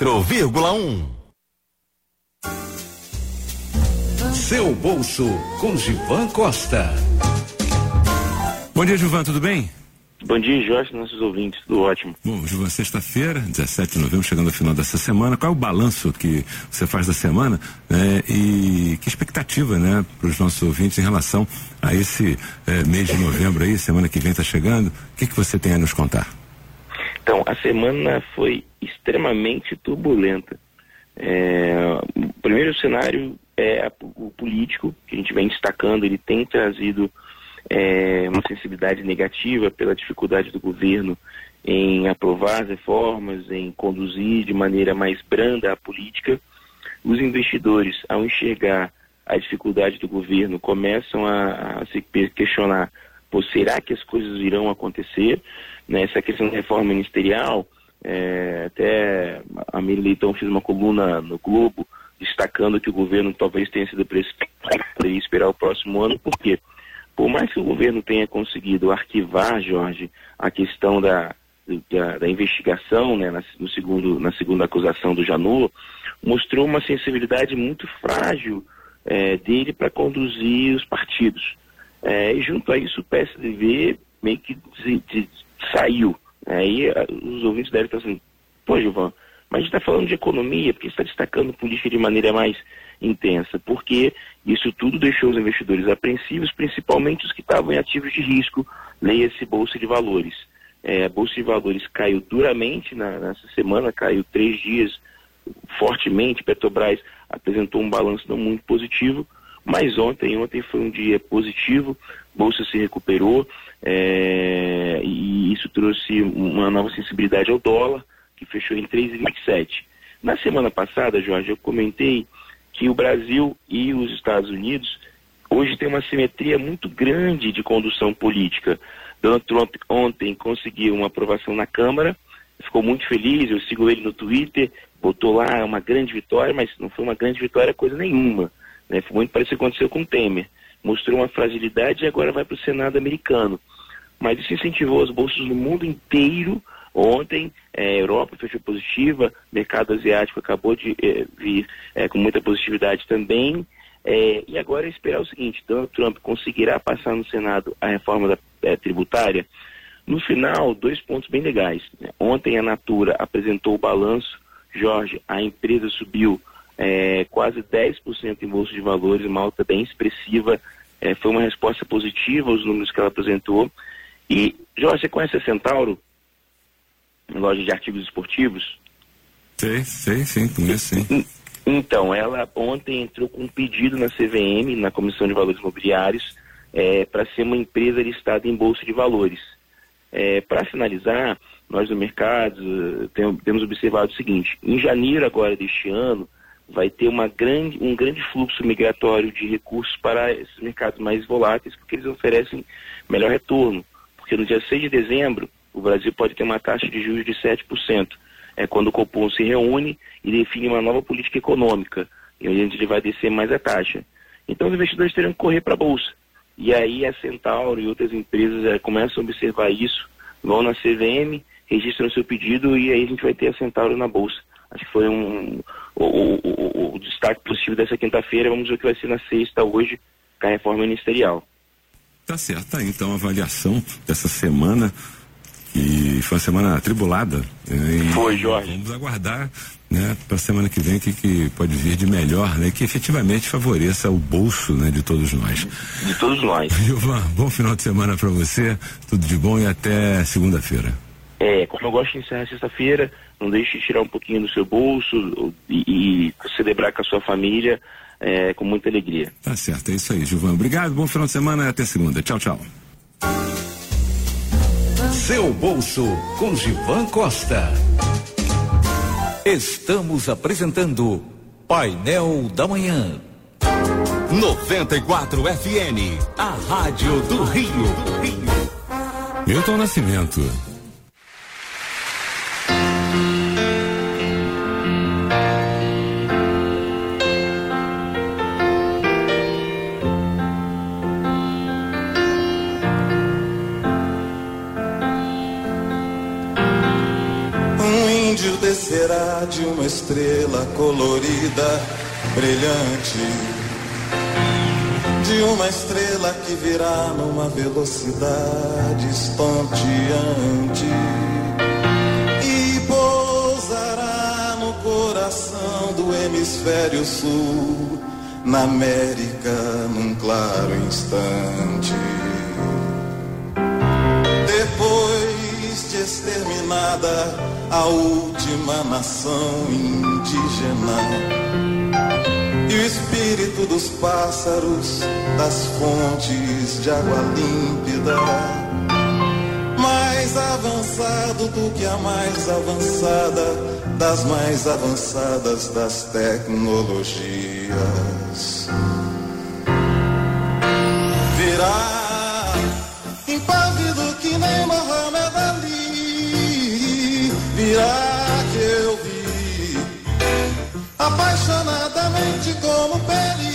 4,1. Seu bolso com Givan Costa. Bom dia, Givan, tudo bem? Bom dia, Jorge, nossos ouvintes, tudo ótimo. Bom, Givan, sexta-feira, 17 de novembro, chegando ao final dessa semana, qual é o balanço que você faz da semana né, e que expectativa né, para os nossos ouvintes em relação a esse eh, mês de novembro aí, semana que vem está chegando, o que, que você tem a nos contar? Então, a semana foi extremamente turbulenta. É, o primeiro cenário é o político, que a gente vem destacando, ele tem trazido é, uma sensibilidade negativa pela dificuldade do governo em aprovar as reformas, em conduzir de maneira mais branda a política. Os investidores, ao enxergar a dificuldade do governo, começam a, a se questionar: será que as coisas irão acontecer? Né, questão da reforma ministerial, é, até a Miriam Leitão fez uma coluna no Globo destacando que o governo talvez tenha sido precipitado para esperar o próximo ano, por quê? Por mais que o governo tenha conseguido arquivar, Jorge, a questão da, da, da investigação, né, na, no segundo, na segunda acusação do Janot, mostrou uma sensibilidade muito frágil é, dele para conduzir os partidos. É, e junto a isso o PSDB meio que de, de, saiu. Aí né, os ouvintes devem estar assim, pô, Gilvan, mas a gente está falando de economia, porque está destacando política de maneira mais intensa, porque isso tudo deixou os investidores apreensivos, principalmente os que estavam em ativos de risco, leia-se Bolsa de Valores. É, a Bolsa de Valores caiu duramente na, nessa semana, caiu três dias fortemente, Petrobras apresentou um balanço não muito positivo, mas ontem, ontem foi um dia positivo, Bolsa se recuperou, é, e isso trouxe uma nova sensibilidade ao dólar, que fechou em 3,27. Na semana passada, Jorge, eu comentei que o Brasil e os Estados Unidos hoje têm uma simetria muito grande de condução política. Donald Trump ontem conseguiu uma aprovação na Câmara, ficou muito feliz, eu sigo ele no Twitter, botou lá uma grande vitória, mas não foi uma grande vitória coisa nenhuma. Né? Foi muito parecido com o que aconteceu com o Temer. Mostrou uma fragilidade e agora vai para o Senado americano. Mas isso incentivou as bolsas no mundo inteiro Ontem, é, Europa fechou positiva, mercado asiático acabou de é, vir é, com muita positividade também. É, e agora é esperar o seguinte: Donald Trump conseguirá passar no Senado a reforma da, tributária? No final, dois pontos bem legais. Né? Ontem a Natura apresentou o balanço. Jorge, a empresa subiu é, quase 10% em bolsa de valores, uma alta bem expressiva. foi uma resposta positiva aos números que ela apresentou. E, Jorge, você conhece a Centauro? loja de artigos esportivos? Sei, sei, sim, conheço sim. Então, ela ontem entrou com um pedido na CVM, na Comissão de Valores Imobiliários, é, para ser uma empresa listada em Bolsa de Valores. É, para finalizar, nós do mercado tem, temos observado o seguinte, em janeiro agora deste ano, vai ter uma grande, um grande fluxo migratório de recursos para esses mercados mais voláteis, porque eles oferecem melhor retorno. Porque no dia 6 de dezembro, o Brasil pode ter uma taxa de juros de 7%. É quando o Copom se reúne e define uma nova política econômica, e onde ele vai descer mais a taxa. Então os investidores terão que correr para a Bolsa. E aí a Centauro e outras empresas é, começam a observar isso, vão na CVM, registram seu pedido e aí a gente vai ter a Centauro na Bolsa. Acho que foi um, o, o, o, destaque positivo dessa quinta-feira. Vamos ver o que vai ser na sexta hoje com a reforma ministerial. Tá certo, tá, então a avaliação dessa semana e foi uma semana atribulada. Né? Foi, Jorge. Vamos aguardar né, para a semana que vem o que, que pode vir de melhor, né, que efetivamente favoreça o bolso né, de todos nós. De todos nós. Gilvan, bom final de semana para você, tudo de bom e até segunda-feira. É, como eu gosto de encerrar sexta-feira, não deixe de tirar um pouquinho do seu bolso e, e celebrar com a sua família é, com muita alegria. Tá certo, é isso aí, Gilvan. Obrigado, bom final de semana e até segunda. Tchau, tchau. Seu bolso com Givan Costa. Estamos apresentando Painel da Manhã. 94 FN, a Rádio do Rio. Milton Nascimento. Descerá de uma estrela colorida, brilhante? De uma estrela que virá numa velocidade estonteante e pousará no coração do hemisfério sul, na América, num claro instante. Depois de exterminada a última nação indígena e o espírito dos pássaros das fontes de água límpida, mais avançado do que a mais avançada das mais avançadas das tecnologias. Virá apaixonadamente como Peri,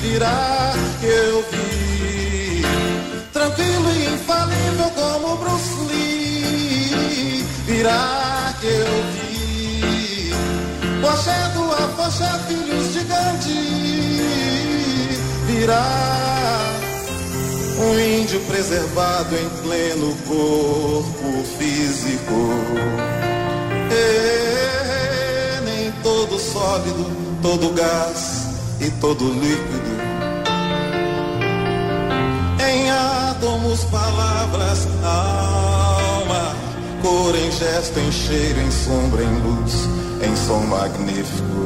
virá que eu vi. Tranquilo e infalível como Bruce Lee, virá que eu vi. Poché do Afoxé, filhos de Gandhi, virá um índio preservado em pleno corpo físico. Sólido, todo gás e todo líquido. Em átomos, palavras, alma, cor em gesto, em cheiro, em sombra, em luz, em som magnífico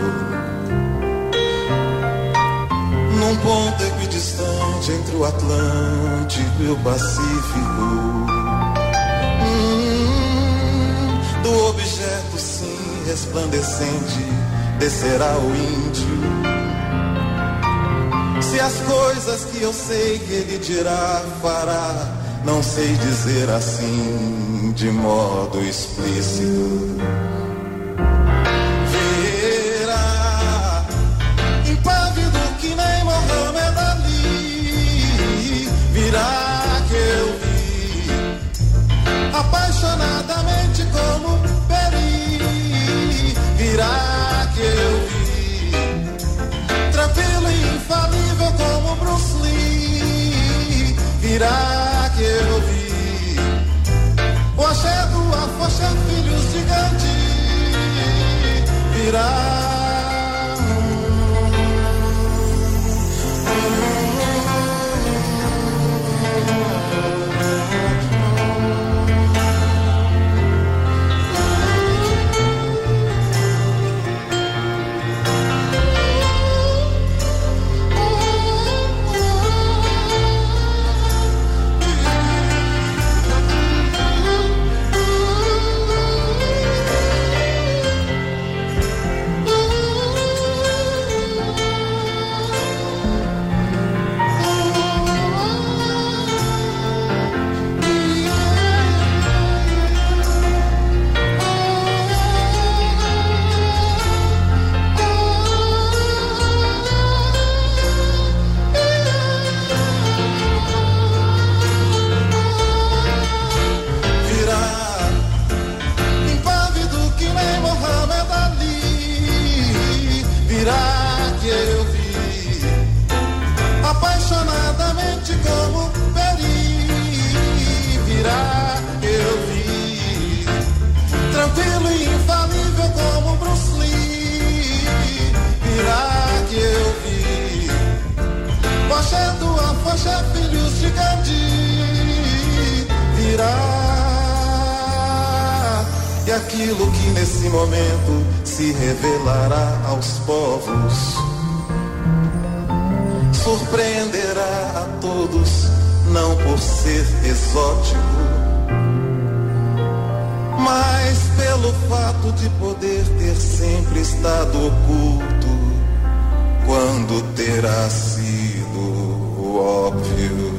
num ponto equidistante entre o Atlântico e o Pacífico. Hum, do objeto, sim, resplandecente, descerá o índio. Se as coisas que eu sei que ele dirá, fará, não sei dizer assim de modo explícito. Virá que eu vi. O axé do filhos de Gandhi virá virá Poché do Afoxé, filhos de Gandhi. Virá. E aquilo que nesse momento se revelará aos povos surpreenderá a todos, não por ser exótico, mas pelo fato de poder ter sempre estado oculto quando terá sido up you.